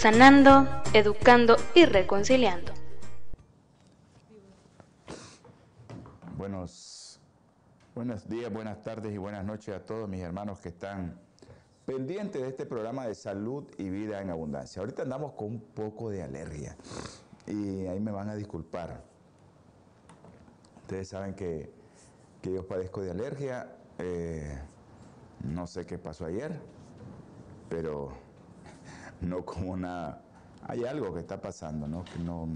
sanando, educando y reconciliando. Buenos, buenos días, buenas tardes y buenas noches a todos mis hermanos que están pendientes de este programa de salud y vida en abundancia. Ahorita andamos con un poco de alergia y ahí me van a disculpar. Ustedes saben que, que yo padezco de alergia. Eh, no sé qué pasó ayer, pero no como nada. Hay algo que está pasando, ¿no? Que no,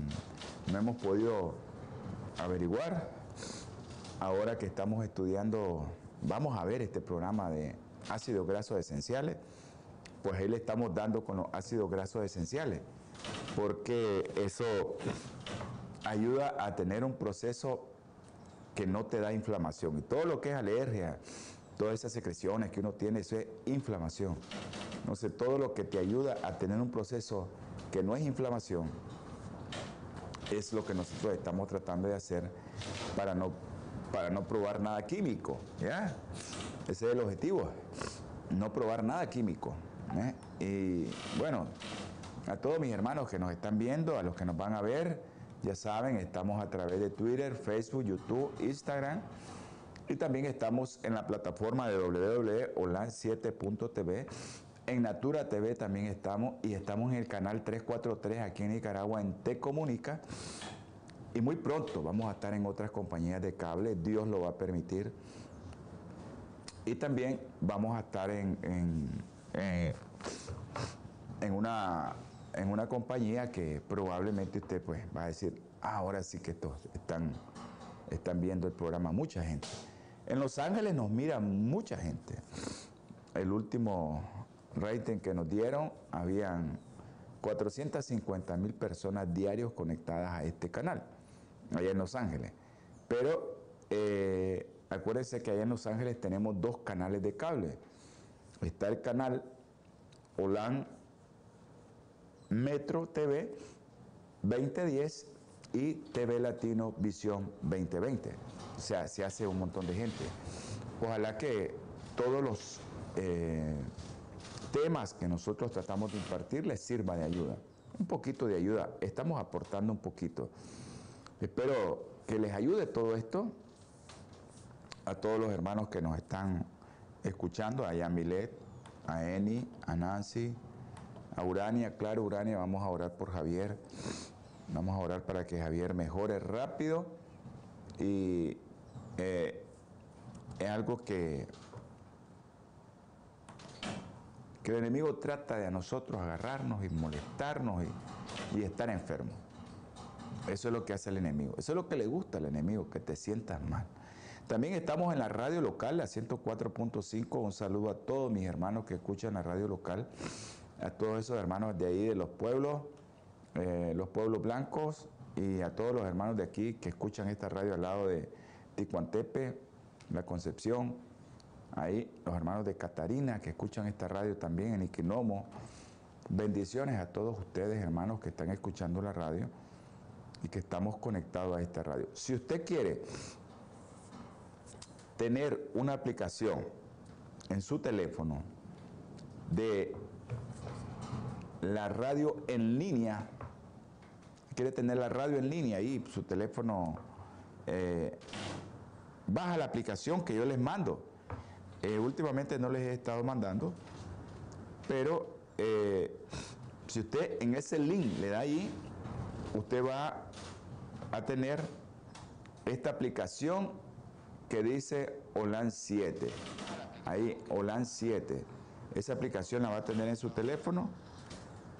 no hemos podido averiguar. Ahora que estamos estudiando, vamos a ver este programa de ácidos grasos esenciales, pues ahí le estamos dando con los ácidos grasos esenciales, porque eso ayuda a tener un proceso que no te da inflamación. Y todo lo que es alergia, todas esas secreciones que uno tiene, eso es inflamación. No sé, todo lo que te ayuda a tener un proceso que no es inflamación, es lo que nosotros estamos tratando de hacer para no, para no probar nada químico. ¿ya? Ese es el objetivo, no probar nada químico. ¿eh? Y bueno, a todos mis hermanos que nos están viendo, a los que nos van a ver, ya saben, estamos a través de Twitter, Facebook, YouTube, Instagram. Y también estamos en la plataforma de www.olan7.tv en Natura TV también estamos y estamos en el canal 343 aquí en Nicaragua en Te Comunica. Y muy pronto vamos a estar en otras compañías de cable, Dios lo va a permitir. Y también vamos a estar en, en, una, en una compañía que probablemente usted pues va a decir, ah, ahora sí que estos están, están viendo el programa mucha gente. En Los Ángeles nos mira mucha gente. El último rating que nos dieron, habían 450 mil personas diarios conectadas a este canal, allá en Los Ángeles. Pero eh, acuérdense que allá en Los Ángeles tenemos dos canales de cable. Está el canal OLAN Metro TV 2010 y TV Latino Visión 2020. O sea, se hace un montón de gente. Ojalá que todos los... Eh, temas que nosotros tratamos de impartir les sirva de ayuda. Un poquito de ayuda, estamos aportando un poquito. Espero que les ayude todo esto a todos los hermanos que nos están escuchando, a Yamilet, a Eni, a Nancy, a Urania, claro, Urania, vamos a orar por Javier, vamos a orar para que Javier mejore rápido y eh, es algo que que el enemigo trata de a nosotros agarrarnos y molestarnos y, estar enfermos. Eso es lo que hace el enemigo. Eso es lo que le gusta al enemigo, que te sientas mal. También estamos en la radio local, la 104.5. Un saludo a todos mis hermanos que escuchan la radio local, a todos esos hermanos de ahí, de los pueblos, eh, los pueblos blancos, y a todos los hermanos de aquí que escuchan esta radio al lado de Ticuantepe, La Concepción, ahí los hermanos de Catarina que escuchan esta radio también en Iquinomo. Bendiciones a todos ustedes, hermanos, que están escuchando la radio y que estamos conectados a esta radio. Si usted quiere tener una aplicación en su teléfono de la radio en línea, quiere tener la radio en línea y su teléfono, eh, baja la aplicación que yo les mando eh, últimamente no les he estado mandando, pero eh, si usted en ese link le da ahí, usted va a tener esta aplicación que dice OLAN 7. Ahí, OLAN 7. Esa aplicación la va a tener en su teléfono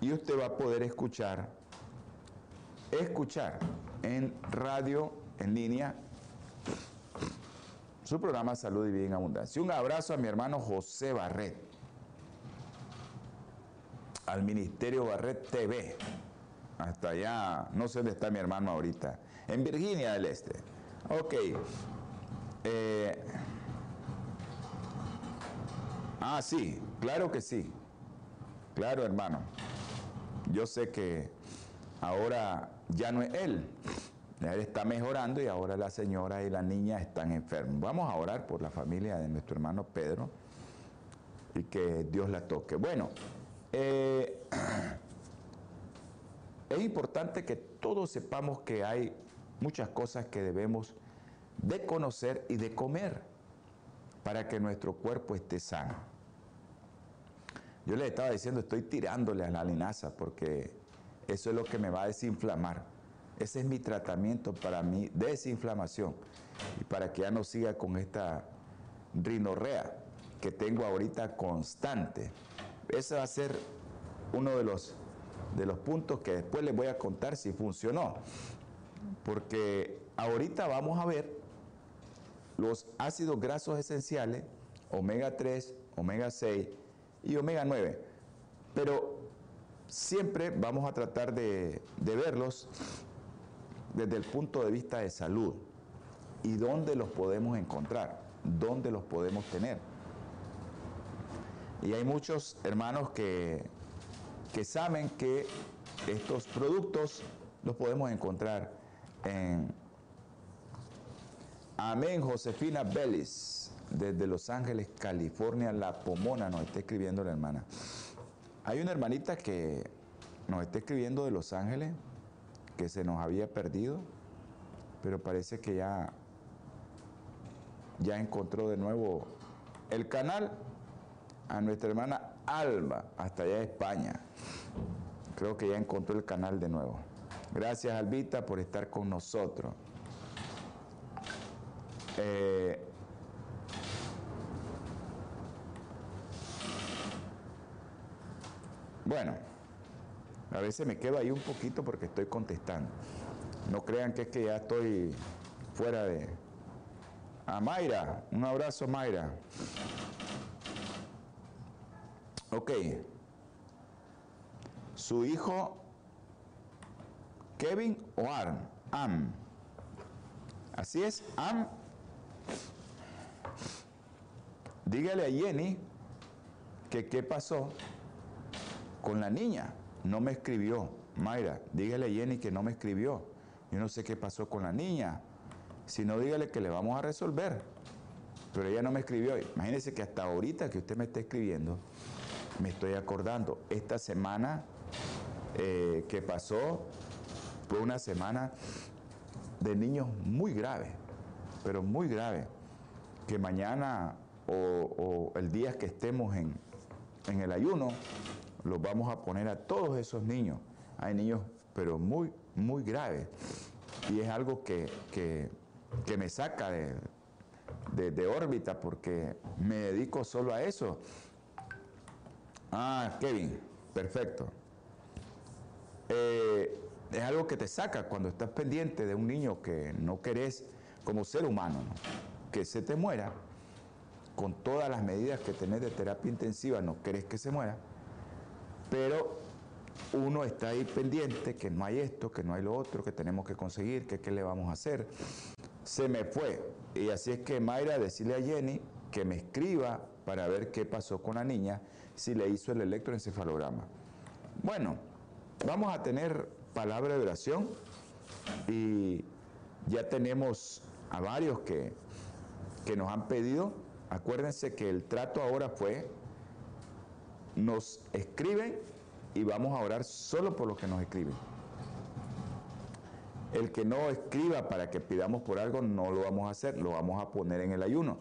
y usted va a poder escuchar, escuchar en radio en línea su programa Salud y Vida en Abundancia. Un abrazo a mi hermano José Barret. al Ministerio Barret TV. Hasta allá, no sé dónde está mi hermano ahorita. En Virginia del Este. Ok. Eh, ah, sí, claro que sí. Claro, hermano. Yo sé que ahora ya no es él. Él está mejorando y ahora la señora y la niña están enfermos. Vamos a orar por la familia de nuestro hermano Pedro y que Dios la toque. Bueno, eh, es importante que todos sepamos que hay muchas cosas que debemos de conocer y de comer para que nuestro cuerpo esté sano. Yo les estaba diciendo, estoy tirándole a la linaza porque eso es lo que me va a desinflamar. Ese es mi tratamiento para mi desinflamación y para que ya no siga con esta rinorrea que tengo ahorita constante. Ese va a ser uno de los, de los puntos que después les voy a contar si funcionó. Porque ahorita vamos a ver los ácidos grasos esenciales, omega 3, omega 6 y omega 9. Pero siempre vamos a tratar de, de verlos desde el punto de vista de salud y dónde los podemos encontrar, dónde los podemos tener. Y hay muchos hermanos que, que saben que estos productos los podemos encontrar en Amén Josefina Bellis, desde Los Ángeles, California, La Pomona, nos está escribiendo la hermana. Hay una hermanita que nos está escribiendo de Los Ángeles, que se nos había perdido, pero parece que ya, ya encontró de nuevo el canal a nuestra hermana Alba, hasta allá de España. Creo que ya encontró el canal de nuevo. Gracias Albita por estar con nosotros. Eh, bueno. A veces me quedo ahí un poquito porque estoy contestando. No crean que es que ya estoy fuera de... A Mayra, un abrazo Mayra. Ok. Su hijo Kevin o Arm. Am. Así es, Am. Dígale a Jenny que qué pasó con la niña no me escribió. Mayra, dígale a Jenny que no me escribió. Yo no sé qué pasó con la niña. Si no, dígale que le vamos a resolver. Pero ella no me escribió. Imagínese que hasta ahorita que usted me está escribiendo, me estoy acordando. Esta semana eh, que pasó fue una semana de niños muy grave, pero muy grave. Que mañana o, el día que estemos en, en el ayuno, los vamos a poner a todos esos niños. Hay niños, pero muy, muy graves. Y es algo que, me saca de, órbita porque me dedico solo a eso. Ah, Kevin, perfecto. Eh, es algo que te saca cuando estás pendiente de un niño que no querés como ser humano, que se te muera, con todas las medidas que tenés de terapia intensiva, no querés que se muera pero uno está ahí pendiente que no hay esto, que no hay lo otro, que tenemos que conseguir, que qué le vamos a hacer. Se me fue. Y así es que Mayra, decirle a Jenny que me escriba para ver qué pasó con la niña, si le hizo el electroencefalograma. Bueno, vamos a tener palabra de oración y ya tenemos a varios que, que nos han pedido. Acuérdense que el trato ahora fue nos escriben y vamos a orar solo por los que nos escriben. El que no escriba para que pidamos por algo, no lo vamos a hacer, lo vamos a poner en el ayuno.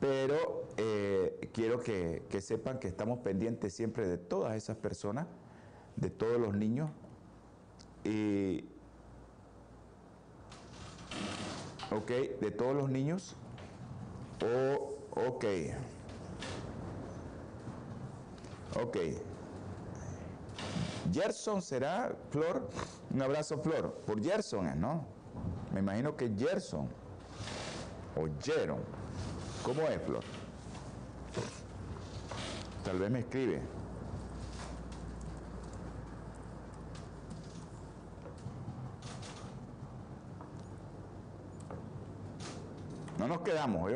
Pero eh, quiero que, que sepan que estamos pendientes siempre de todas esas personas, de todos los niños. Y, ok, de todos los niños. O, ok. Ok. Gerson será, Flor, un abrazo, Flor. Por Gerson, ¿no? Me imagino que Gerson. O Jeron. ¿Cómo es, Flor? Tal vez me escribe. No nos quedamos.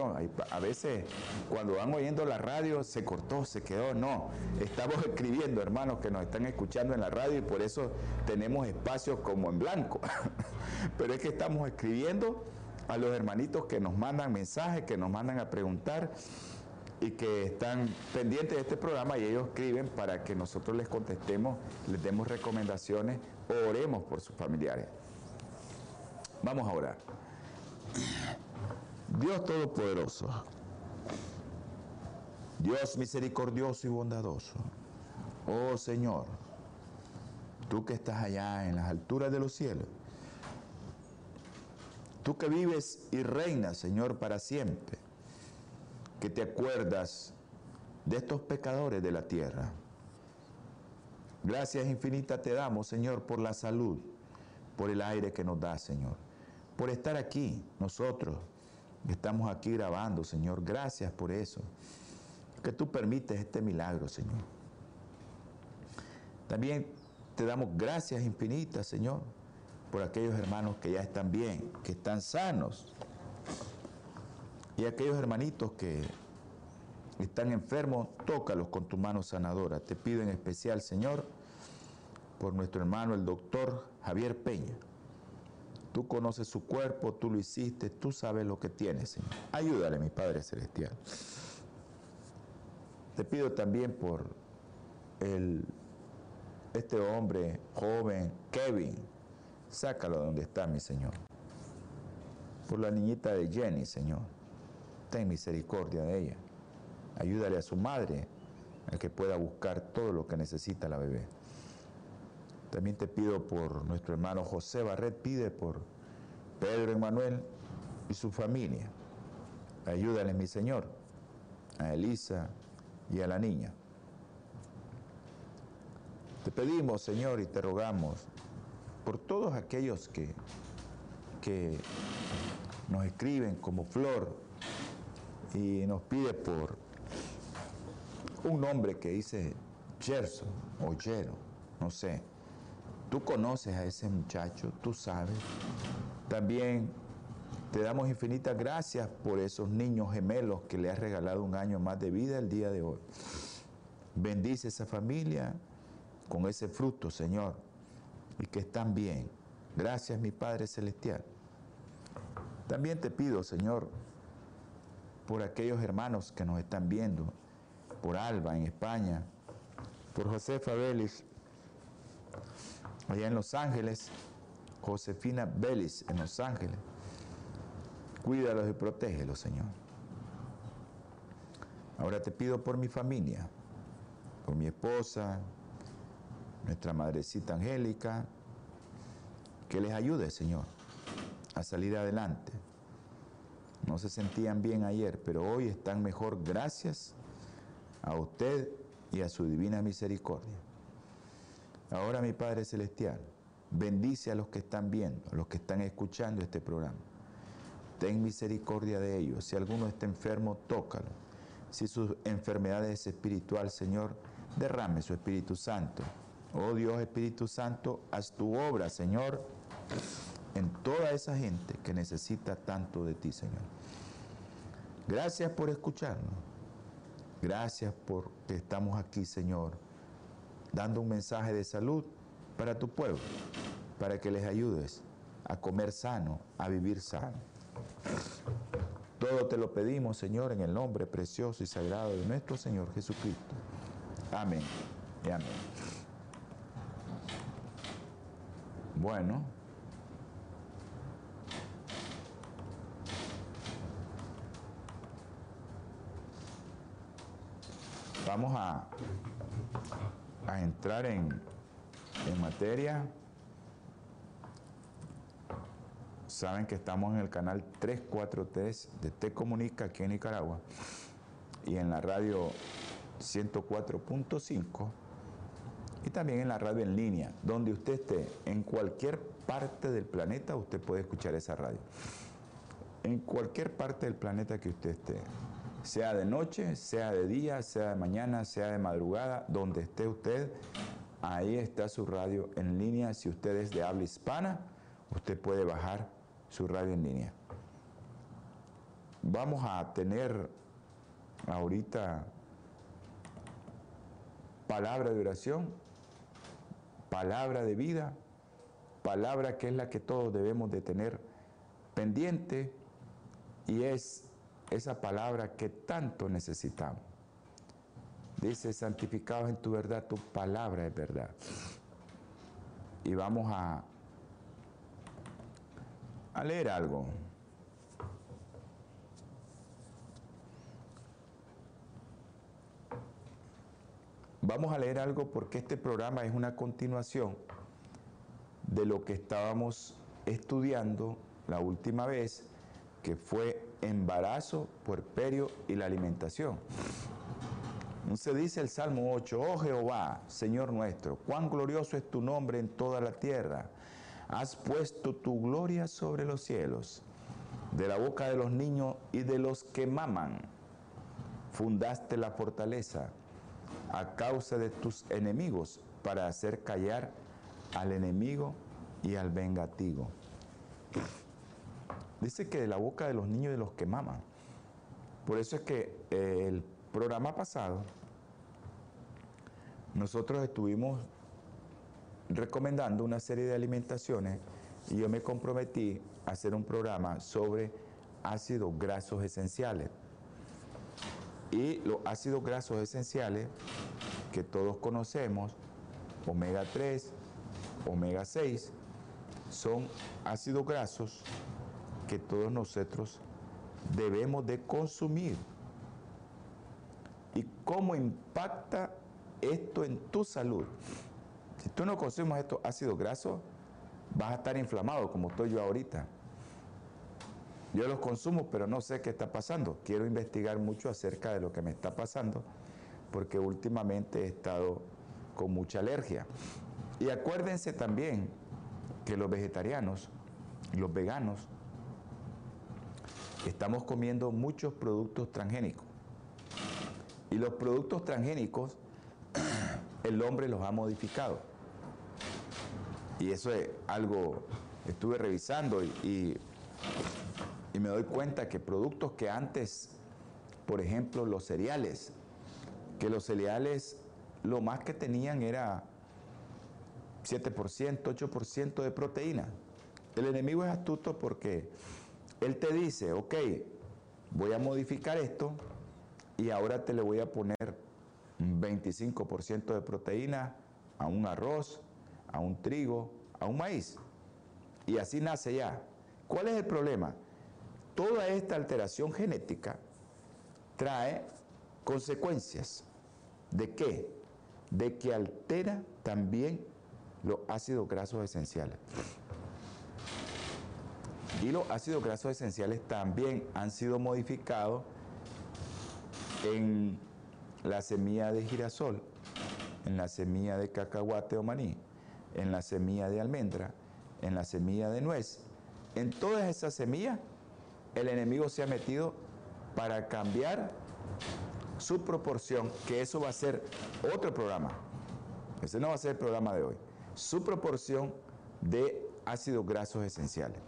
A veces cuando van oyendo la radio se cortó, se quedó. No, estamos escribiendo, hermanos, que nos están escuchando en la radio y por eso tenemos espacios como en blanco. Pero es que estamos escribiendo a los hermanitos que nos mandan mensajes, que nos mandan a preguntar y que están pendientes de este programa y ellos escriben para que nosotros les contestemos, les demos recomendaciones o oremos por sus familiares. Vamos a orar. Dios Todopoderoso, Dios misericordioso y bondadoso, oh Señor, tú que estás allá en las alturas de los cielos, tú que vives y reinas, Señor, para siempre, que te acuerdas de estos pecadores de la tierra. Gracias infinitas te damos, Señor, por la salud, por el aire que nos da, Señor, por estar aquí nosotros Estamos aquí grabando, Señor. Gracias por eso. Que tú permites este milagro, Señor. También te damos gracias infinitas, Señor, por aquellos hermanos que ya están bien, que están sanos. Y aquellos hermanitos que están enfermos, tócalos con tu mano sanadora. Te pido en especial, Señor, por nuestro hermano el doctor Javier Peña Tú conoces su cuerpo, tú lo hiciste, tú sabes lo que tiene, Señor. Ayúdale, mi Padre Celestial. Te pido también por el, este hombre joven, Kevin. Sácalo de donde está, mi Señor. Por la niñita de Jenny, Señor. Ten misericordia de ella. Ayúdale a su madre a que pueda buscar todo lo que necesita la bebé. También te pido por nuestro hermano José Barret, pide por Pedro Emanuel y su familia. Ayúdale, mi Señor, a Elisa y a la niña. Te pedimos, Señor, y te rogamos por todos aquellos que, que nos escriben como Flor y nos pide por un nombre que dice Gerson o Jero, no sé. Tú conoces a ese muchacho, tú sabes. También te damos infinitas gracias por esos niños gemelos que le has regalado un año más de vida el día de hoy. Bendice esa familia con ese fruto, Señor, y que están bien. Gracias, mi Padre Celestial. También te pido, Señor, por aquellos hermanos que nos están viendo, por Alba en España, por Josefa Vélez allá en Los Ángeles, Josefina Vélez en Los Ángeles. Cuídalos y protégelos, Señor. Ahora te pido por mi familia, por mi esposa, nuestra madrecita Angélica, que les ayude, Señor, a salir adelante. No se sentían bien ayer, pero hoy están mejor gracias a usted y a su divina misericordia. Ahora mi Padre Celestial, bendice a los que están viendo, a los que están escuchando este programa. Ten misericordia de ellos. Si alguno está enfermo, tócalo. Si su enfermedad es espiritual, Señor, derrame su Espíritu Santo. Oh Dios Espíritu Santo, haz tu obra, Señor, en toda esa gente que necesita tanto de ti, Señor. Gracias por escucharnos. Gracias por que estamos aquí, Señor dando un mensaje de salud para tu pueblo, para que les ayudes a comer sano, a vivir sano. Todo te lo pedimos, Señor, en el nombre precioso y sagrado de nuestro Señor Jesucristo. Amén y amén. Bueno. Vamos a a entrar en, en materia, saben que estamos en el canal 343 de Te Comunica aquí en Nicaragua y en la radio 104.5 y también en la radio en línea, donde usted esté, en cualquier parte del planeta usted puede escuchar esa radio. En cualquier parte del planeta que usted esté sea de noche, sea de día, sea de mañana, sea de madrugada, donde esté usted, ahí está su radio en línea. Si usted es de habla hispana, usted puede bajar su radio en línea. vamos a tener ahorita palabra de oración, palabra de vida, palabra que es la que todos debemos de tener pendiente y es esa palabra que tanto necesitamos. Dice, santificados en tu verdad, tu palabra es verdad. Y vamos a, a leer algo. Vamos a leer algo porque este programa es una continuación de lo que estábamos estudiando la última vez, que fue embarazo, puerperio y la alimentación. Se dice el Salmo 8, oh Jehová, Señor nuestro, cuán glorioso es tu nombre en toda la tierra. Has puesto tu gloria sobre los cielos. De la boca de los niños y de los que maman, fundaste la fortaleza a causa de tus enemigos para hacer callar al enemigo y al vengativo. Dice que de la boca de los niños y de los que maman. Por eso es que eh, el programa pasado nosotros estuvimos recomendando una serie de alimentaciones y yo me comprometí a hacer un programa sobre ácidos grasos esenciales. Y los ácidos grasos esenciales que todos conocemos, omega 3, omega 6, son ácidos grasos que todos nosotros debemos de consumir. ¿Y cómo impacta esto en tu salud? Si tú no consumes estos ácidos grasos, vas a estar inflamado como estoy yo ahorita. Yo los consumo, pero no sé qué está pasando. Quiero investigar mucho acerca de lo que me está pasando, porque últimamente he estado con mucha alergia. Y acuérdense también que los vegetarianos, los veganos, estamos comiendo muchos productos transgénicos. Y los productos transgénicos, el hombre los ha modificado. Y eso es algo, estuve revisando y y me doy cuenta que productos que antes, por ejemplo, los cereales, que los cereales lo más que tenían era 7%, 8% de proteína. El enemigo es astuto porque él te dice, ok, voy a modificar esto y ahora te le voy a poner un 25% de proteína a un arroz, a un trigo, a un maíz. Y así nace ya. ¿Cuál es el problema? toda esta alteración genética trae consecuencias. ¿De qué? De que altera también los ácidos grasos esenciales. Y los ácidos grasos esenciales también han sido modificados en la semilla de girasol, en la semilla de cacahuate o maní, en la semilla de almendra, en la semilla de nuez. En todas esas semillas el enemigo se ha metido para cambiar su proporción, que eso va a ser otro programa. Ese no va a ser el programa de hoy. Su proporción de ácidos grasos esenciales.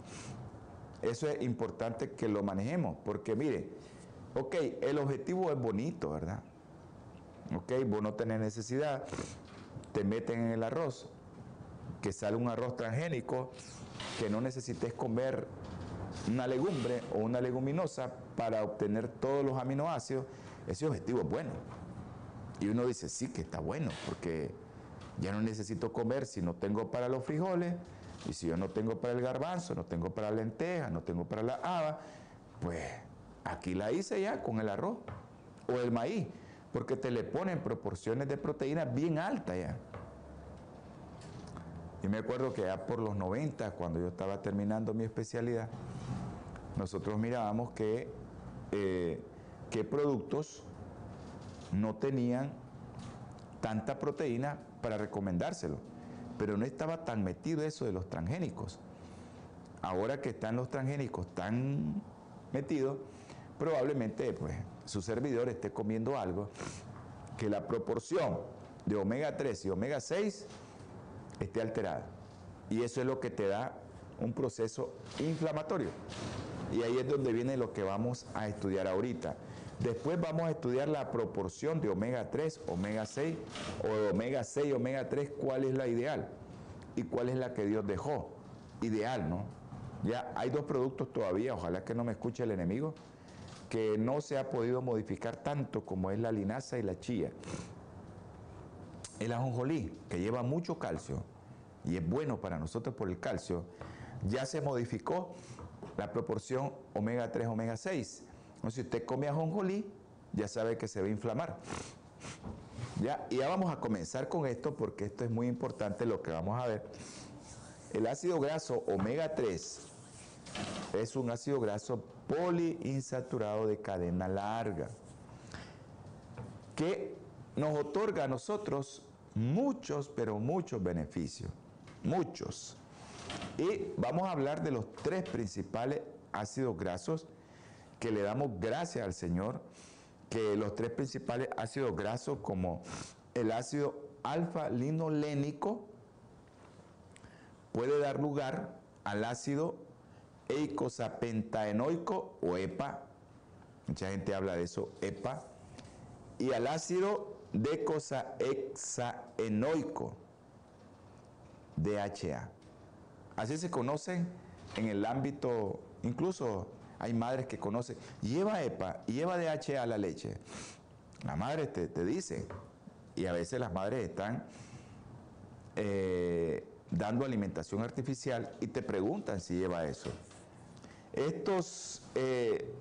Eso es importante que lo manejemos, porque mire, ok, el objetivo es bonito, ¿verdad? Ok, vos no tenés necesidad, te meten en el arroz, que sale un arroz transgénico, que no necesites comer una legumbre o una leguminosa para obtener todos los aminoácidos, ese objetivo es bueno. Y uno dice, sí, que está bueno, porque ya no necesito comer si no tengo para los frijoles, y si yo no tengo para el garbanzo, no tengo para la lenteja, no tengo para la haba, pues aquí la hice ya con el arroz o el maíz, porque te le ponen proporciones de proteína bien altas ya. Y me acuerdo que ya por los 90, cuando yo estaba terminando mi especialidad, nosotros mirábamos que eh, qué productos no tenían tanta proteína para recomendárselo, pero no estaba tan metido eso de los transgénicos. Ahora que están los transgénicos tan metidos, probablemente pues su servidor esté comiendo algo que la proporción de omega 3 y omega 6 esté alterada. Y eso es lo que te da un proceso inflamatorio. Y ahí es donde viene lo que vamos a estudiar ahorita. Después vamos a estudiar la proporción de omega 3, omega 6 o omega 6, omega 3, cuál es la ideal y cuál es la que Dios dejó. Ideal, ¿no? Ya hay dos productos todavía, ojalá que no me escuche el enemigo, que no se ha podido modificar tanto como es la linaza y la chía. El ajonjolí, que lleva mucho calcio y es bueno para nosotros por el calcio, ya se modificó la proporción omega 3, omega 6. Entonces, si usted come ajonjolí, ya sabe que se va a inflamar. Ya, y ya vamos a comenzar con esto porque esto es muy importante lo que vamos a ver. El ácido graso omega 3 es un ácido graso poliinsaturado de cadena larga que nos otorga a nosotros muchos, pero muchos beneficios. Muchos. Y vamos a hablar de los tres principales ácidos grasos que le damos gracias al Señor, que los tres principales ácidos grasos como el ácido alfa-linolénico puede dar lugar al ácido eicosapentaenoico o EPA, mucha gente habla de eso, EPA, y al ácido decosaexaenoico, DHA. Así se conocen en el ámbito, incluso hay madres que conocen, lleva EPA lleva DHA la leche. La madre te, te dice, y a veces las madres están eh, dando alimentación artificial y te preguntan si lleva eso. Estos eh,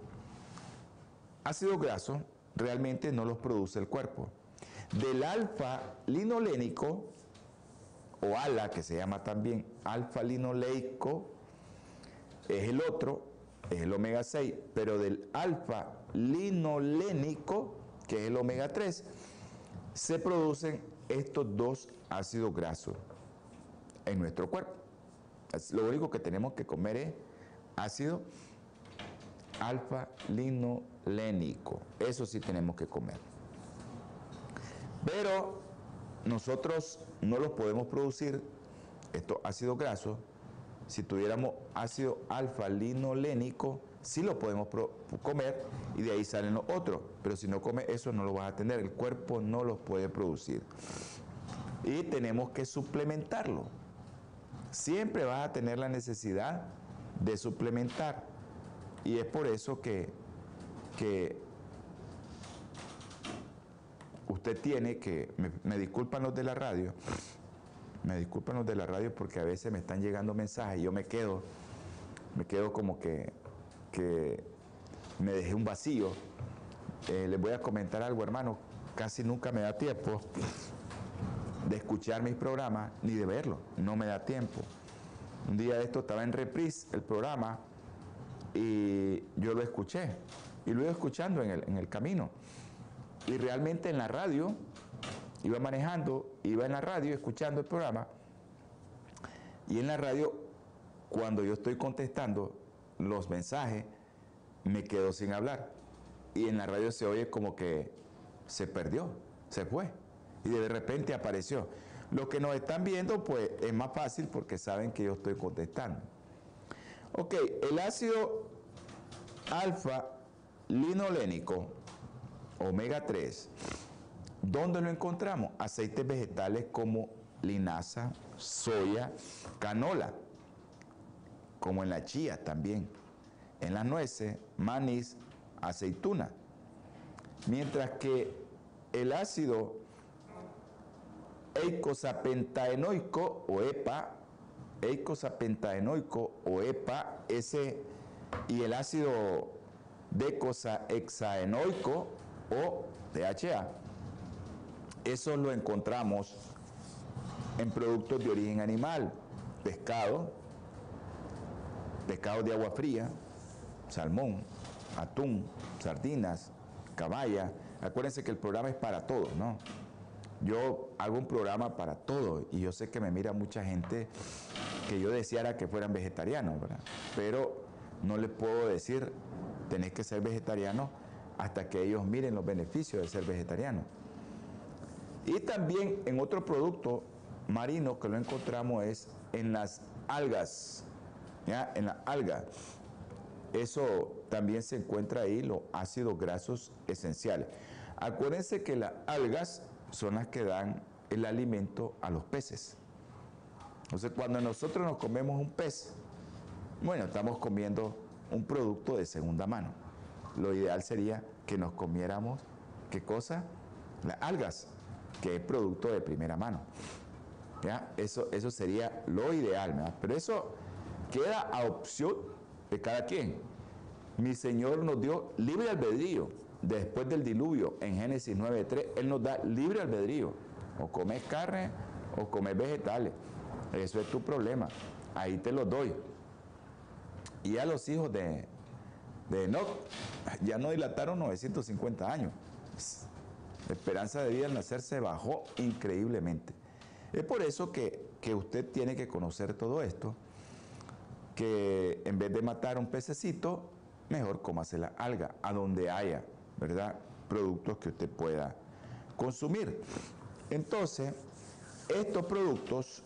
ácidos grasos realmente no los produce el cuerpo. Del alfa linolénico, o ALA, que se llama también alfa linoleico, es el otro, es el omega 6, pero del alfa linolénico, que es el omega 3, se producen estos dos ácidos grasos en nuestro cuerpo. Lo único que tenemos que comer es ácido alfa linolénico. Eso sí tenemos que comer. Pero nosotros no los podemos producir, estos ácidos grasos, si tuviéramos ácido alfa linolénico, sí lo podemos comer y de ahí salen los otros. Pero si no come eso no lo vas a tener, el cuerpo no los puede producir. Y tenemos que suplementarlo. Siempre vas a tener la necesidad de suplementar. Y es por eso que usted tiene que, me, disculpan los de la radio, me disculpan los de la radio porque a veces me están llegando mensajes y yo me quedo, me quedo como que, que me dejé un vacío. Eh, les voy a comentar algo, hermano, casi nunca me da tiempo de escuchar mis programas ni de verlo, no me da tiempo. Un día de esto estaba en reprise el programa y yo lo escuché y lo iba escuchando en el, en el camino. Y realmente en la radio, iba manejando, iba en la radio escuchando el programa, y en la radio, cuando yo estoy contestando los mensajes, me quedo sin hablar. Y en la radio se oye como que se perdió, se fue. Y de repente apareció. Los que nos están viendo, pues es más fácil porque saben que yo estoy contestando. Ok, el ácido alfa linolénico omega 3, ¿dónde lo encontramos? Aceites vegetales como linaza, soya, canola, como en la chía también, en las nueces, maíz, aceituna. Mientras que el ácido eicosapentaenoico o EPA, eicosapentaenoico o EPA, ese y el ácido decosaexaenoico o DHA. Eso lo encontramos en productos de origen animal, pescado, pescado de agua fría, salmón, atún, sardinas, caballa. Acuérdense que el programa es para todos, ¿no? Yo hago un programa para todos y yo sé que me mira mucha gente que yo deseara que fueran vegetarianos, ¿verdad? Pero no les puedo decir, tenés que ser vegetariano hasta que ellos miren los beneficios de ser vegetariano. Y también en otro producto marino que lo encontramos es en las algas, ¿ya? en la alga. eso también se encuentra ahí, los ácidos grasos esenciales. Acuérdense que las algas son las que dan el alimento a los peces. Entonces, cuando nosotros nos comemos un pez, bueno, estamos comiendo un producto de segunda mano. Lo ideal sería que nos comiéramos, ¿qué cosa? Las algas, que es producto de primera mano. ¿Ya? Eso, eso sería lo ideal. Pero eso queda a opción de cada quien. Mi Señor nos dio libre albedrío. Después del diluvio, en Génesis 9.3, Él nos da libre albedrío. O comes carne o comes vegetales. Eso es tu problema. Ahí te lo doy. Y a los hijos de, de Enoch ya no dilataron 950 años. La esperanza de vida al nacer se bajó increíblemente. Es por eso que, que usted tiene que conocer todo esto, que en vez de matar un pececito, mejor cómase la alga, a donde haya, ¿verdad? Productos que usted pueda consumir. Entonces, estos productos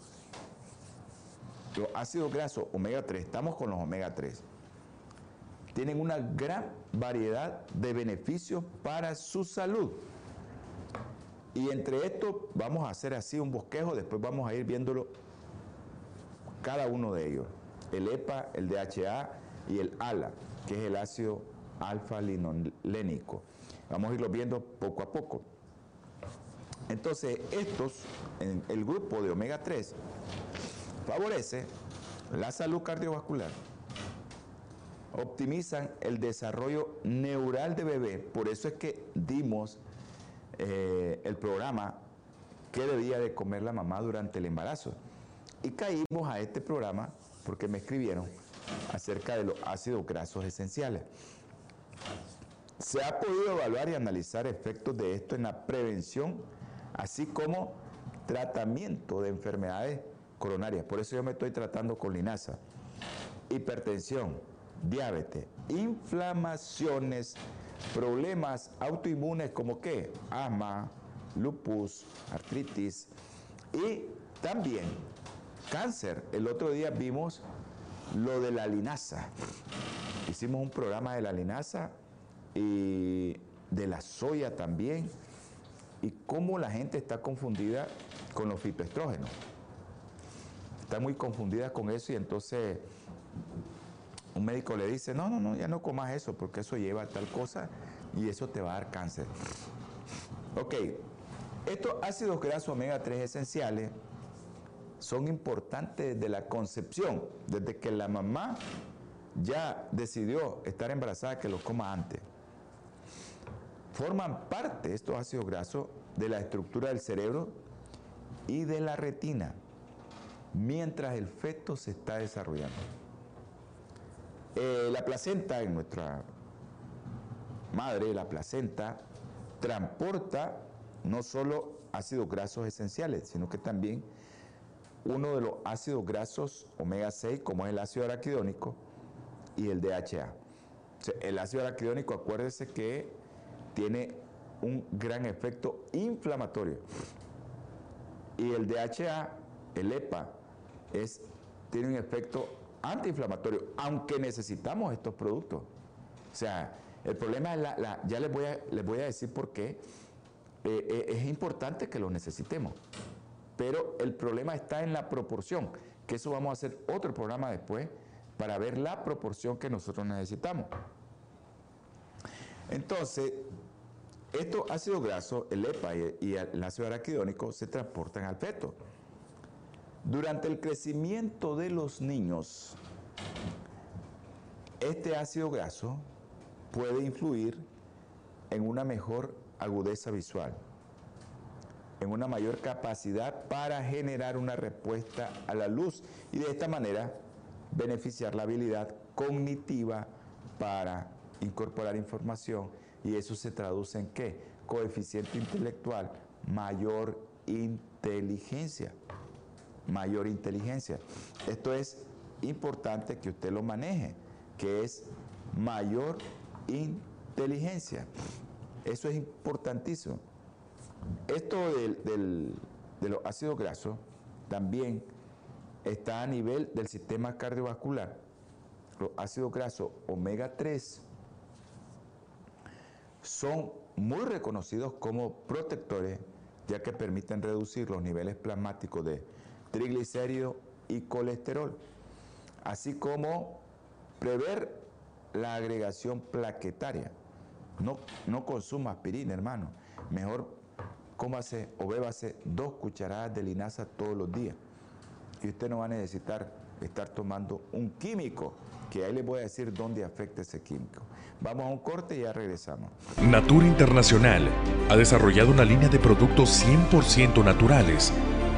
los ácidos grasos omega 3, estamos con los omega 3, tienen una gran variedad de beneficios para su salud. Y entre estos vamos a hacer así un bosquejo, después vamos a ir viéndolo cada uno de ellos. El EPA, el DHA y el ALA, que es el ácido alfa-linolénico. Vamos a irlo viendo poco a poco. Entonces, estos, el grupo de omega 3, favorece la salud cardiovascular, optimizan el desarrollo neural de bebé, por eso es que dimos eh, el programa que debía de comer la mamá durante el embarazo. Y caímos a este programa porque me escribieron acerca de los ácidos grasos esenciales. Se ha podido evaluar y analizar efectos de esto en la prevención, así como tratamiento de enfermedades coronarias. Por eso yo me estoy tratando con linaza. Hipertensión, diabetes, inflamaciones, problemas autoinmunes como qué? Asma, lupus, artritis y también cáncer. El otro día vimos lo de la linaza. Hicimos un programa de la linaza y de la soya también y cómo la gente está confundida con los fitoestrógenos está muy confundida con eso y entonces un médico le dice, no, no, no, ya no comas eso porque eso lleva a tal cosa y eso te va a dar cáncer. Ok, estos ácidos grasos omega 3 esenciales son importantes desde la concepción, desde que la mamá ya decidió estar embarazada que los coma antes. Forman parte estos ácidos grasos de la estructura del cerebro y de la retina mientras el feto se está desarrollando. Eh, la placenta en nuestra madre, la placenta, transporta no solo ácidos grasos esenciales, sino que también uno de los ácidos grasos omega 6, como es el ácido araquidónico y el DHA. el ácido araquidónico, acuérdese que tiene un gran efecto inflamatorio. Y el DHA, el EPA, tiene un efecto antiinflamatorio, aunque necesitamos estos productos. O sea, el problema es la, ya les voy, a, les voy a decir por qué eh, eh, es importante que lo necesitemos, pero el problema está en la proporción, que eso vamos a hacer otro programa después para ver la proporción que nosotros necesitamos. Entonces, estos ácidos grasos, el EPA y el ácido araquidónico, se transportan al feto. Durante el crecimiento de los niños, este ácido graso puede influir en una mejor agudeza visual, en una mayor capacidad para generar una respuesta a la luz y de esta manera beneficiar la habilidad cognitiva para incorporar información y eso se traduce en qué? Coeficiente intelectual, mayor inteligencia mayor inteligencia. Esto es importante que usted lo maneje, que es mayor inteligencia. Eso es importantísimo. Esto del, de los ácidos grasos también está a nivel del sistema cardiovascular. los ácidos grasos omega 3 son muy reconocidos como protectores, ya que permiten reducir los niveles plasmáticos de triglicéridos y colesterol, así como prever la agregación plaquetaria. No, no consuma aspirina, hermano. Mejor cómase o bébase dos cucharadas de linaza todos los días. Y usted no va a necesitar estar tomando un químico, que ahí les voy a decir dónde afecta ese químico. Vamos a un corte y ya regresamos. Natura Internacional ha desarrollado una línea de productos 100% naturales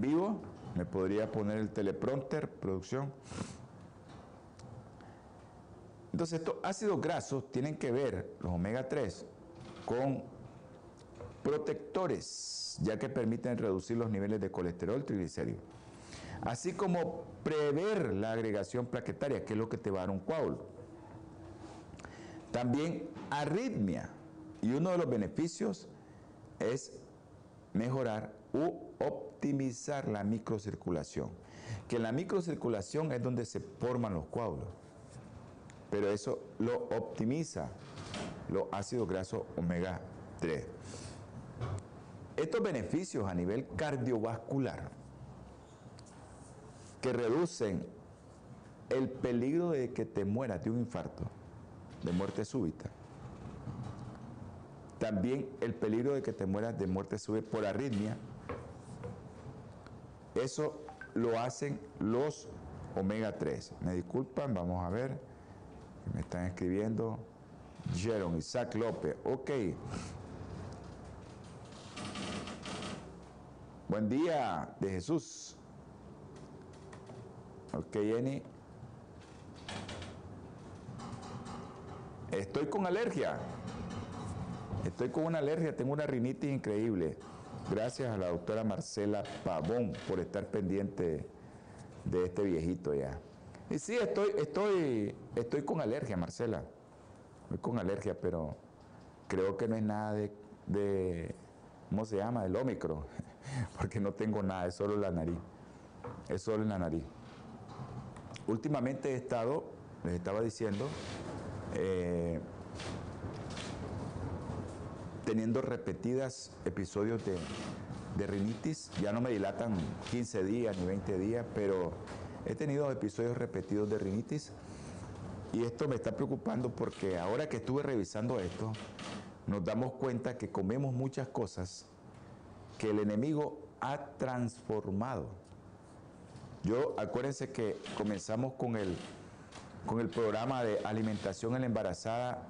Vivo. ¿Me podría poner el teleprompter, producción? Entonces, estos ácidos grasos tienen que ver, los omega 3, con protectores, ya que permiten reducir los niveles de colesterol triglicéridos, así como prever la agregación plaquetaria, que es lo que te va a dar un coágulo. También arritmia, y uno de los beneficios es mejorar u optimizar la microcirculación, que en la microcirculación es donde se forman los coágulos pero eso lo optimiza los ácidos grasos omega 3. Estos beneficios a nivel cardiovascular que reducen el peligro de que te mueras de un infarto, de muerte súbita. También el peligro de que te mueras de muerte súbita por arritmia. Eso lo hacen los omega 3. Me disculpan, vamos a ver. Me están escribiendo. Jeron Isaac López. Ok. Buen día de Jesús. Ok, Jenny. Estoy con alergia. Estoy con una alergia, tengo una rinitis increíble. Gracias a la doctora Marcela Pavón por estar pendiente de este viejito ya. Y sí, estoy, estoy, estoy con alergia, Marcela. Estoy con alergia, pero creo que no es nada de, de ¿cómo se llama? Del ómicro, porque no tengo nada, es solo la nariz. Es solo en la nariz. Últimamente he estado, les estaba diciendo, eh, teniendo repetidas episodios de, de rinitis. Ya no me dilatan 15 días ni 20 días, pero He tenido episodios repetidos de rinitis y esto me está preocupando porque ahora que estuve revisando esto, nos damos cuenta que comemos muchas cosas que el enemigo ha transformado. Yo, acuérdense que comenzamos con el, con el programa de alimentación en la embarazada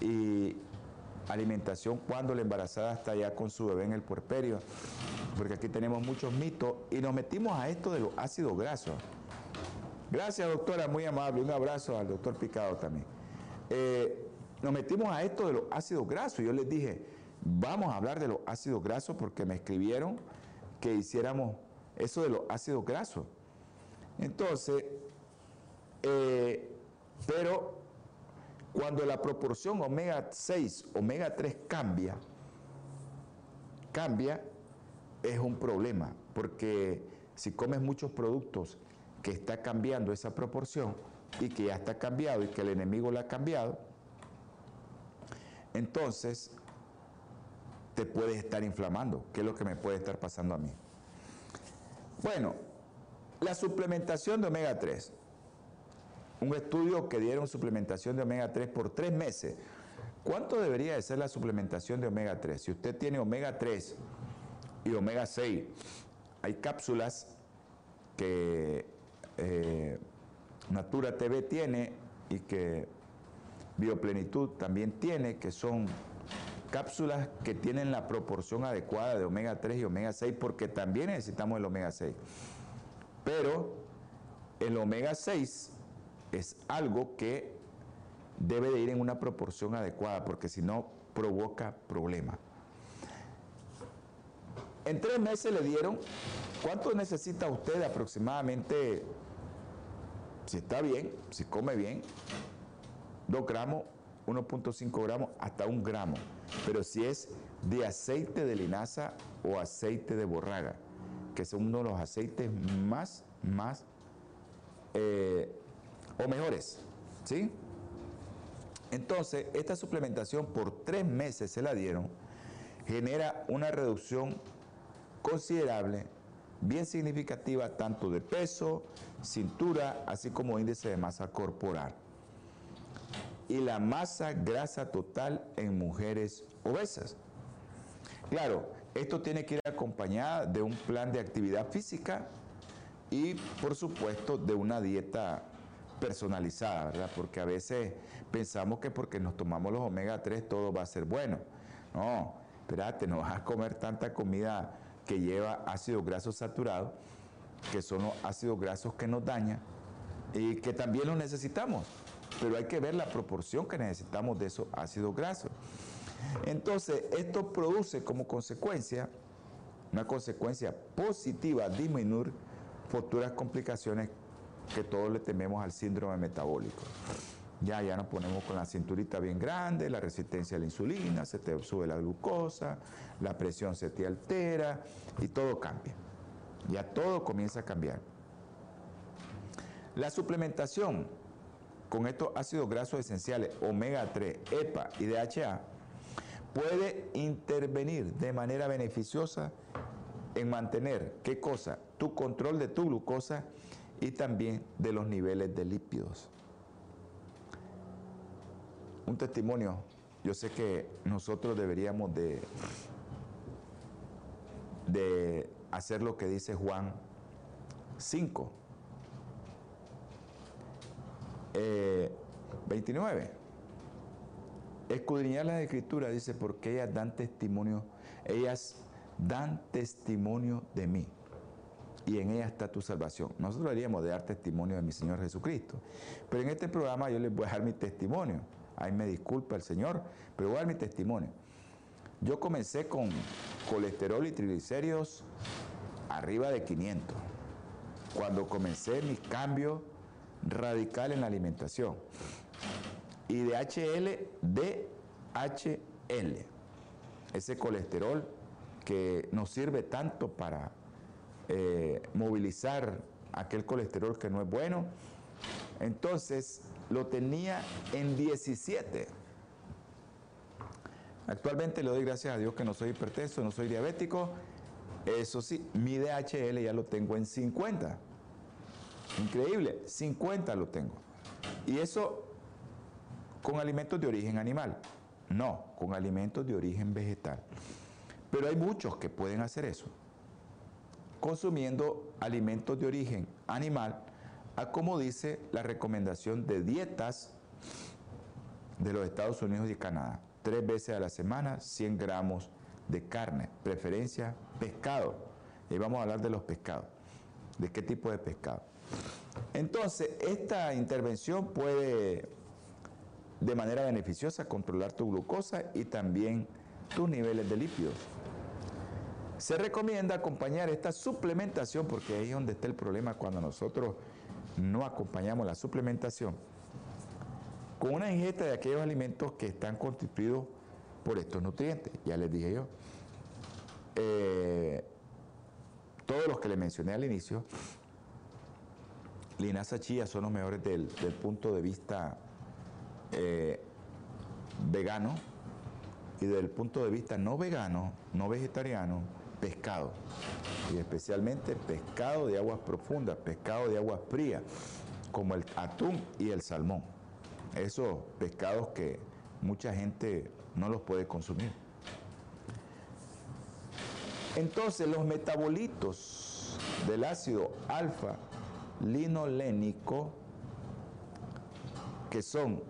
y alimentación cuando la embarazada está ya con su bebé en el puerperio, porque aquí tenemos muchos mitos y nos metimos a esto de los ácidos grasos. Gracias, doctora, muy amable. Un abrazo al doctor Picado también. Eh, nos metimos a esto de los ácidos grasos. Yo les dije, vamos a hablar de los ácidos grasos porque me escribieron que hiciéramos eso de los ácidos grasos. Entonces, eh, pero cuando la proporción omega 6, omega 3 cambia, cambia, es un problema, porque si comes muchos productos que está cambiando esa proporción y que ya está cambiado y que el enemigo la ha cambiado, entonces te puedes estar inflamando, que es lo que me puede estar pasando a mí. Bueno, la suplementación de omega 3. Un estudio que dieron suplementación de omega 3 por tres meses. ¿Cuánto debería de ser la suplementación de omega 3? Si usted tiene omega 3 y omega 6, hay cápsulas que eh, Natura TV tiene y que Bioplenitud también tiene, que son cápsulas que tienen la proporción adecuada de omega 3 y omega 6 porque también necesitamos el omega 6. Pero el omega 6 es algo que debe de ir en una proporción adecuada porque si no provoca problemas. En tres meses le dieron, ¿cuánto necesita usted aproximadamente? Si está bien, si come bien, 2 gramos, 1.5 gramos, hasta un gramo. Pero si es de aceite de linaza o aceite de borraga, que son uno de los aceites más, más eh, o mejores, ¿sí? Entonces, esta suplementación por tres meses se la dieron, genera una reducción considerable, bien significativa, tanto de peso, cintura, así como índice de masa corporal. Y la masa grasa total en mujeres obesas. Claro, esto tiene que ir acompañada de un plan de actividad física y, por supuesto, de una dieta personalizada, ¿verdad? Porque a veces pensamos que porque nos tomamos los omega 3 todo va a ser bueno. No, espérate, no vas a comer tanta comida que lleva ácidos grasos saturados, que son los ácidos grasos que nos dañan y que también los necesitamos. Pero hay que ver la proporción que necesitamos de esos ácidos grasos. Entonces, esto produce como consecuencia, una consecuencia positiva, disminuir futuras complicaciones que todos le tememos al síndrome metabólico. Ya, ya nos ponemos con la cinturita bien grande, la resistencia a la insulina, se te sube la glucosa, la presión se te altera y todo cambia. Ya todo comienza a cambiar. La suplementación con estos ácidos grasos esenciales, omega 3, EPA y DHA, puede intervenir de manera beneficiosa en mantener, ¿qué cosa? Tu control de tu glucosa y también de los niveles de lípidos. Un testimonio, yo sé que nosotros deberíamos de, de hacer lo que dice Juan 5, 29. Eh, Escudriñar las escrituras, dice, porque ellas dan testimonio, ellas dan testimonio de mí y en ella está tu salvación. Nosotros deberíamos de dar testimonio de mi Señor Jesucristo. Pero en este programa yo les voy a dar mi testimonio. Ahí me disculpa el Señor, pero voy a dar mi testimonio. Yo comencé con colesterol y triglicéridos arriba de 500. Cuando comencé mi cambio radical en la alimentación. Y de HL, DHL. Ese colesterol que nos sirve tanto para eh, movilizar aquel colesterol que no es bueno. Entonces lo tenía en 17. Actualmente le doy gracias a Dios que no soy hipertenso, no soy diabético. Eso sí, mi DHL ya lo tengo en 50. Increíble, 50 lo tengo. Y eso con alimentos de origen animal. No, con alimentos de origen vegetal. Pero hay muchos que pueden hacer eso consumiendo alimentos de origen animal, a como dice la recomendación de dietas de los Estados Unidos y Canadá. Tres veces a la semana, 100 gramos de carne, preferencia pescado. Y vamos a hablar de los pescados. ¿De qué tipo de pescado? Entonces, esta intervención puede de manera beneficiosa controlar tu glucosa y también tus niveles de lípidos. Se recomienda acompañar esta suplementación, porque ahí es donde está el problema cuando nosotros no acompañamos la suplementación, con una ingesta de aquellos alimentos que están constituidos por estos nutrientes. Ya les dije yo. Eh, todos los que les mencioné al inicio, linaza chía son los mejores del, punto de vista eh, vegano y del punto de vista no vegano, no vegetariano, pescado, y especialmente pescado de aguas profundas, pescado de aguas frías, como el atún y el salmón. Esos pescados que mucha gente no los puede consumir. Entonces los metabolitos del ácido alfa linolénico, que son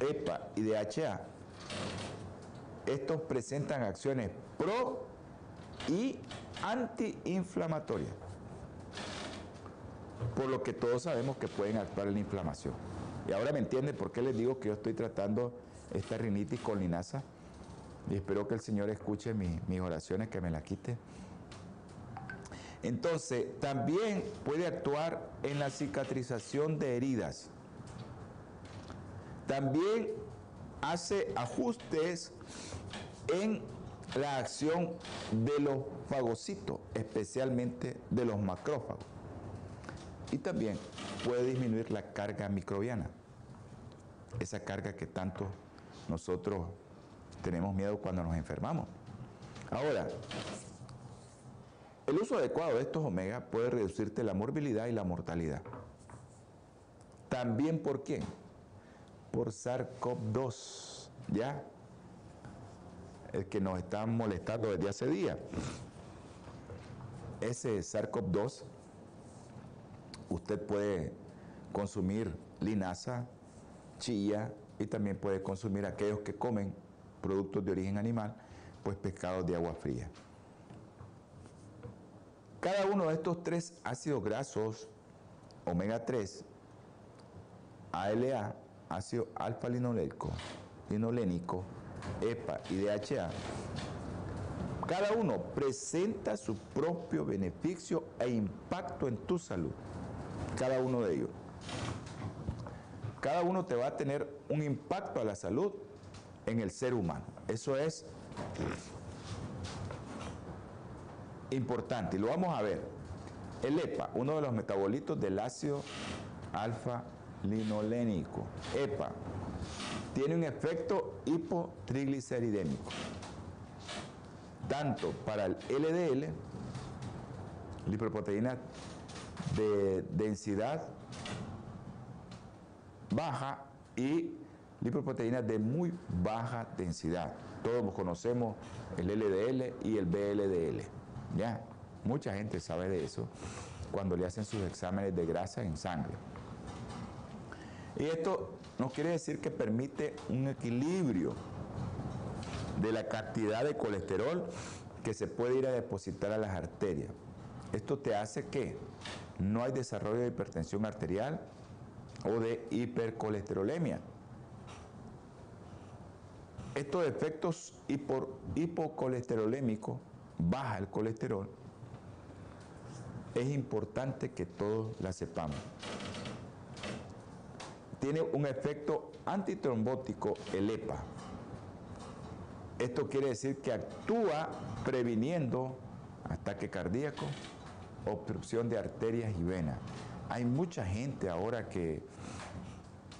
EPA y DHA, estos presentan acciones pro y antiinflamatorias. Por lo que todos sabemos que pueden actuar en la inflamación. Y ahora me entienden por qué les digo que yo estoy tratando esta rinitis con linaza. Y espero que el Señor escuche mis oraciones, que me la quite. Entonces, también puede actuar en la cicatrización de heridas. También hace ajustes en la acción de los fagocitos, especialmente de los macrófagos. Y también puede disminuir la carga microbiana, esa carga que tanto nosotros tenemos miedo cuando nos enfermamos. Ahora, el uso adecuado de estos omega puede reducirte la morbilidad y la mortalidad. También por quién? Por SARS-CoV-2, ¿ya? El que nos está molestando desde hace días. Ese SARS-CoV-2, usted puede consumir linaza, chilla y también puede consumir aquellos que comen productos de origen animal, pues pescados de agua fría. Cada uno de estos tres ácidos grasos, omega 3, ALA, ácido alfa linolénico, linolénico, EPA y DHA, cada uno presenta su propio beneficio e impacto en tu salud. Cada uno de ellos. Cada uno te va a tener un impacto a la salud en el ser humano. Eso es importante y lo vamos a ver. El EPA, uno de los metabolitos del ácido alfa linolénico, EPA, tiene un efecto hipotrigliceridémico, tanto para el LDL, lipoproteína de densidad baja y lipoproteínas de muy baja densidad. Todos conocemos el LDL y el BLDL. Ya, mucha gente sabe de eso cuando le hacen sus exámenes de grasa en sangre. Y esto nos quiere decir que permite un equilibrio de la cantidad de colesterol que se puede ir a depositar a las arterias. Esto te hace que no hay desarrollo de hipertensión arterial o de hipercolesterolemia. Estos efectos hipocolesterolémicos baja el colesterol, es importante que todos la sepamos. Tiene un efecto antitrombótico el EPA. Esto quiere decir que actúa previniendo ataque cardíaco, obstrucción de arterias y venas. Hay mucha gente ahora que,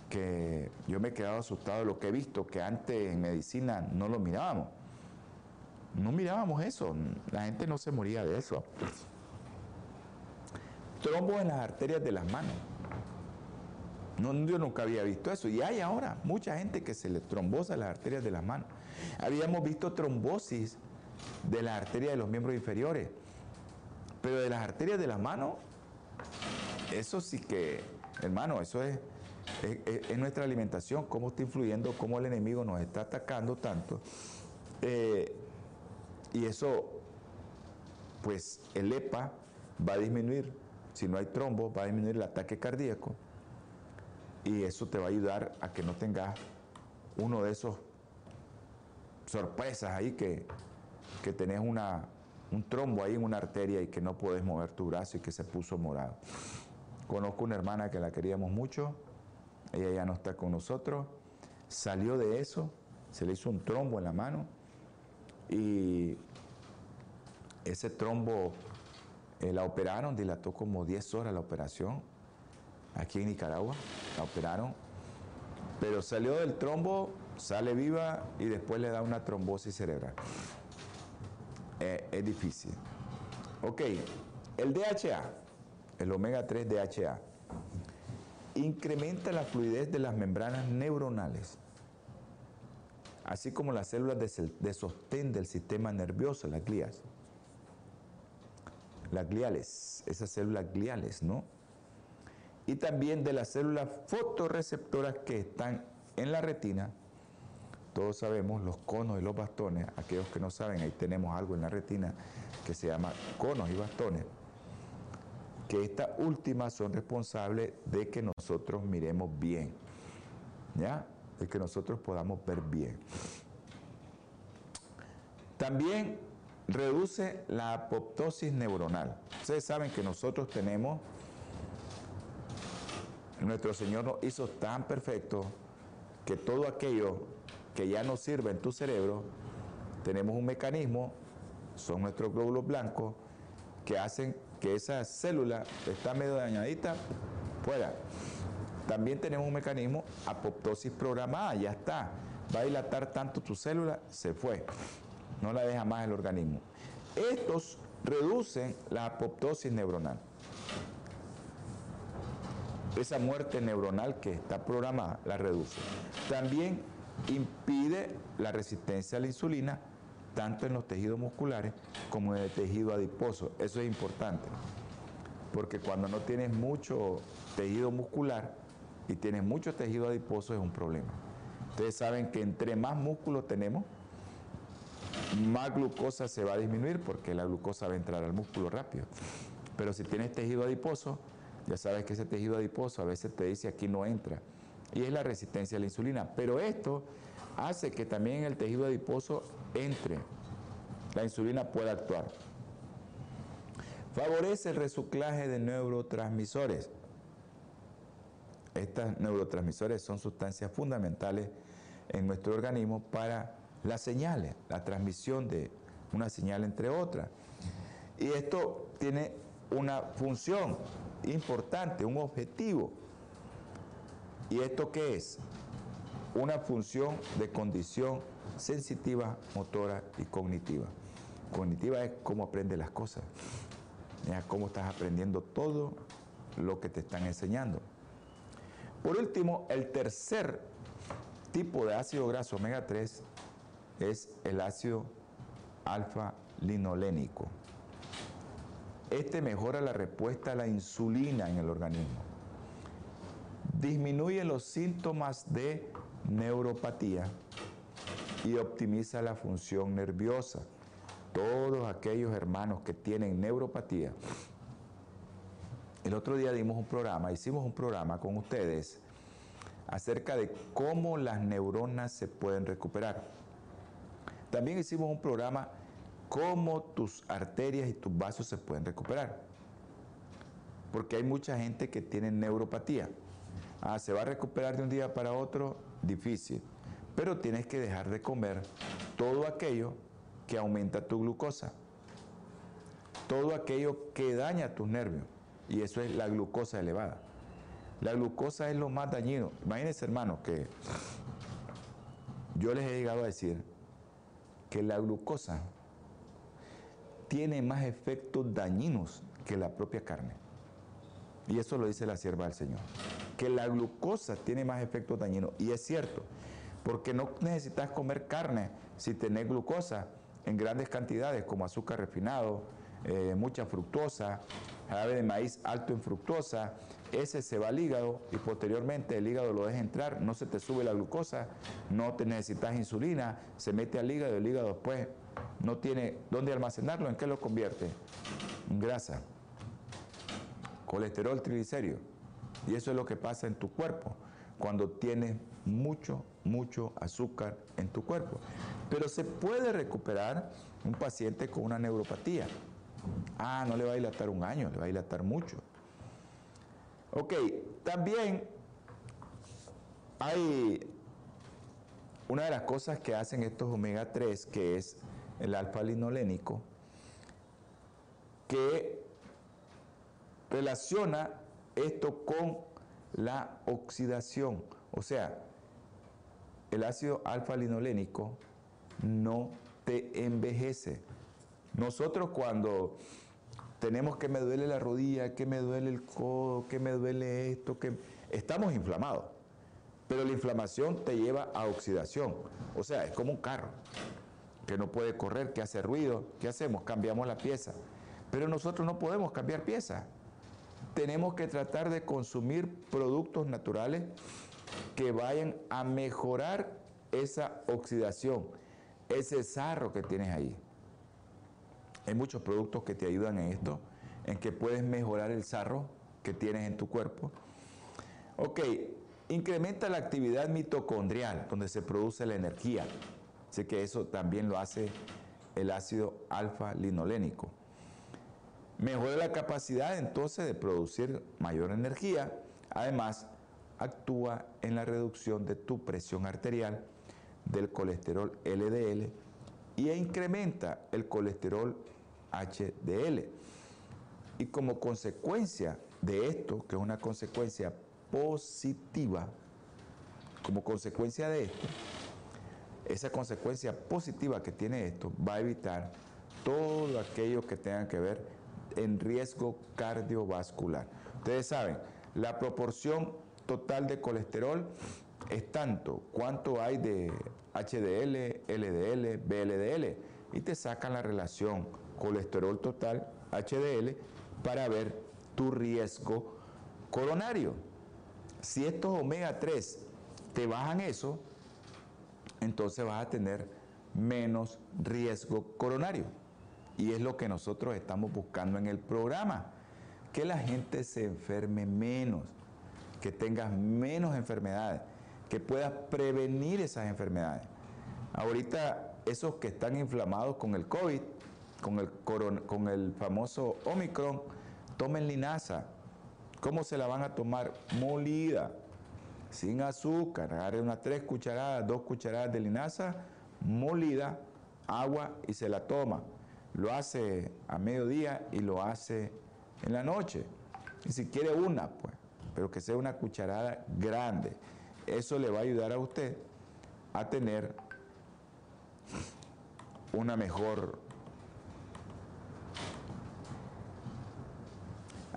que yo me he quedado asustado de lo que he visto, que antes en medicina no lo mirábamos no mirábamos eso, la gente no se moría de eso. Trombo en las arterias de las manos. No, yo nunca había visto eso. Y hay ahora mucha gente que se le trombosa las arterias de las manos. Habíamos visto trombosis de las arterias de los miembros inferiores. Pero de las arterias de las manos, eso sí que, hermano, eso es, es, nuestra alimentación, cómo está influyendo, cómo el enemigo nos está atacando tanto. Eh, y eso, pues el EPA va a disminuir, si no hay trombo, va a disminuir el ataque cardíaco. Y eso te va a ayudar a que no tengas uno de esos sorpresas ahí que, que tenés una, un trombo ahí en una arteria y que no puedes mover tu brazo y que se puso morado. Conozco una hermana que la queríamos mucho, ella ya no está con nosotros, salió de eso, se le hizo un trombo en la mano y ese trombo eh, la operaron, dilató como 10 horas la operación aquí en Nicaragua, la operaron, pero salió del trombo, sale viva y después le da una trombosis cerebral. Eh, es difícil. Ok, el DHA, el omega 3 DHA, incrementa la fluidez de las membranas neuronales así como las células de, sostén del sistema nervioso, las glías. Las gliales, esas células gliales, ¿no? Y también de las células fotorreceptoras que están en la retina todos sabemos, los conos y los bastones, aquellos que no saben, ahí tenemos algo en la retina que se llama conos y bastones, que estas últimas son responsables de que nosotros miremos bien, ¿ya? De que nosotros podamos ver bien. También reduce la apoptosis neuronal. Ustedes saben que nosotros tenemos, nuestro Señor nos hizo tan perfecto que todo aquello que ya no sirve en tu cerebro, tenemos un mecanismo, son nuestros glóbulos blancos, que hacen que esa célula está medio dañadita, fuera. También tenemos un mecanismo, apoptosis programada, ya está. Va a dilatar tanto tu célula, se fue. No la deja más el organismo. Estos reducen la apoptosis neuronal. Esa muerte neuronal que está programada la reduce. También impide la resistencia a la insulina tanto en los tejidos musculares como en el tejido adiposo. Eso es importante, porque cuando no tienes mucho tejido muscular y tienes mucho tejido adiposo es un problema. Ustedes saben que entre más músculo tenemos, más glucosa se va a disminuir porque la glucosa va a entrar al músculo rápido. Pero si tienes tejido adiposo, ya sabes que ese tejido adiposo a veces te dice aquí no entra y es la resistencia a la insulina. Pero esto hace que también el tejido adiposo entre, la insulina pueda actuar. Favorece el reciclaje de neurotransmisores. Estas neurotransmisores son sustancias fundamentales en nuestro organismo para las señales, la transmisión de una señal entre otras. Y esto tiene una función importante, un objetivo ¿Y esto qué es? Una función de condición sensitiva, motora y cognitiva. Cognitiva es cómo aprendes las cosas, cómo estás aprendiendo todo lo que te están enseñando. Por último, el tercer tipo de ácido graso omega 3 es el ácido alfa-linolénico. Este mejora la respuesta a la insulina en el organismo disminuye los síntomas de neuropatía y optimiza la función nerviosa. Todos aquellos hermanos que tienen neuropatía. El otro día dimos un programa, hicimos un programa con ustedes acerca de cómo las neuronas se pueden recuperar. También hicimos un programa cómo tus arterias y tus vasos se pueden recuperar. Porque hay mucha gente que tiene neuropatía. Ah, se va a recuperar de un día para otro, difícil. Pero tienes que dejar de comer todo aquello que aumenta tu glucosa. Todo aquello que daña tus nervios. Y eso es la glucosa elevada. La glucosa es lo más dañino. Imagínense, hermanos, que yo les he llegado a decir que la glucosa tiene más efectos dañinos que la propia carne. Y eso lo dice la sierva del Señor que la glucosa tiene más efectos dañinos. Y es cierto, porque no necesitas comer carne si tenés glucosa en grandes cantidades, como azúcar refinado, eh, mucha fructosa, jarabe de maíz alto en fructosa, ese se va al hígado y posteriormente el hígado lo deja entrar, no se te sube la glucosa, no te necesitas insulina, se mete al hígado el hígado después no tiene dónde almacenarlo, ¿en qué lo convierte? En grasa, colesterol triglicérido. Y eso es lo que pasa en tu cuerpo cuando tienes mucho, mucho azúcar en tu cuerpo. Pero se puede recuperar un paciente con una neuropatía. Ah, no le va a dilatar un año, le va a dilatar mucho. Ok, también hay una de las cosas que hacen estos omega 3, que es el alfa-linolénico, que relaciona esto con la oxidación. O sea, el ácido alfa-linolénico no te envejece. Nosotros cuando tenemos que me duele la rodilla, que me duele el codo, que me duele esto, que estamos inflamados. Pero la inflamación te lleva a oxidación. O sea, es como un carro que no puede correr, que hace ruido. ¿Qué hacemos? Cambiamos la pieza. Pero nosotros no podemos cambiar pieza tenemos que tratar de consumir productos naturales que vayan a mejorar esa oxidación, ese sarro que tienes ahí. Hay muchos productos que te ayudan en esto, en que puedes mejorar el sarro que tienes en tu cuerpo. Ok, incrementa la actividad mitocondrial, donde se produce la energía. Sé que eso también lo hace el ácido alfa-linolénico. Mejora la capacidad entonces de producir mayor energía. Además, actúa en la reducción de tu presión arterial, del colesterol LDL y incrementa el colesterol HDL. Y como consecuencia de esto, que es una consecuencia positiva, como consecuencia de esto, esa consecuencia positiva que tiene esto va a evitar todo aquello que tenga que ver en riesgo cardiovascular. Ustedes saben, la proporción total de colesterol es tanto cuánto hay de HDL, LDL, BLDL y te sacan la relación colesterol total, HDL, para ver tu riesgo coronario. Si estos omega 3 te bajan eso, entonces vas a tener menos riesgo coronario. Y es lo que nosotros estamos buscando en el programa, que la gente se enferme menos, que tengas menos enfermedades, que puedas prevenir esas enfermedades. Ahorita esos que están inflamados con el COVID, con el, con el famoso Omicron, tomen linaza. ¿Cómo se la van a tomar? Molida, sin azúcar. Agarre unas tres cucharadas, dos cucharadas de linaza, molida, agua y se la toma. Lo hace a mediodía y lo hace en la noche. Y si quiere una, pues, pero que sea una cucharada grande. Eso le va a ayudar a usted a tener una mejor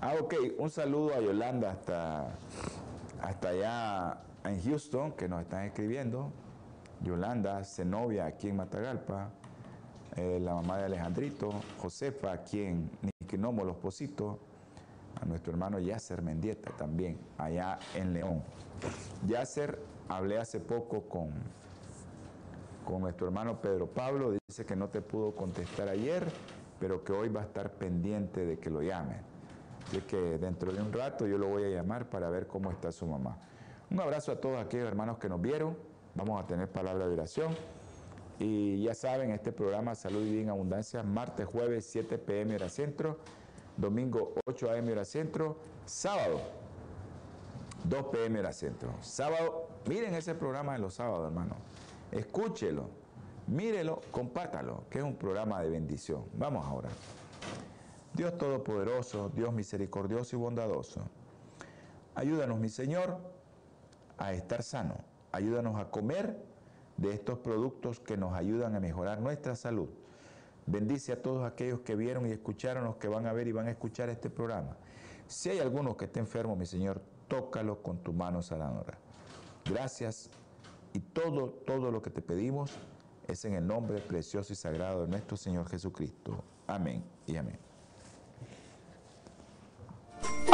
Ah, ok, un saludo a Yolanda hasta, hasta allá en Houston, que nos están escribiendo. Yolanda, Zenobia, aquí en Matagalpa. Eh, la mamá de Alejandrito, Josefa, aquí en Niquinomo, Los Positos. A nuestro hermano Yasser Mendieta también, allá en León. Yasser, hablé hace poco con, con nuestro hermano Pedro Pablo, dice que no te pudo contestar ayer, pero que hoy va a estar pendiente de que lo llame. Así que dentro de un rato yo lo voy a llamar para ver cómo está su mamá. Un abrazo a todos aquellos hermanos que nos vieron. Vamos a tener palabra de oración. Y ya saben, este programa Salud y Vida en Abundancia, martes, jueves, 7 pm hora centro, domingo 8 am hora centro, sábado 2 pm hora centro. Sábado, miren ese programa de los sábados, hermano. Escúchelo, mírelo, compártalo, que es un programa de bendición. Vamos ahora. Dios Todopoderoso, Dios misericordioso y bondadoso, ayúdanos, mi Señor, a estar sano. Ayúdanos a comer de estos productos que nos ayudan a mejorar nuestra salud. Bendice a todos aquellos que vieron y escucharon, los que van a ver y van a escuchar este programa. Si hay alguno que esté enfermo, mi Señor, tócalo con tu mano sanadora. Gracias y todo, todo lo que te pedimos es en el nombre precioso y sagrado de nuestro Señor Jesucristo. Amén y amén.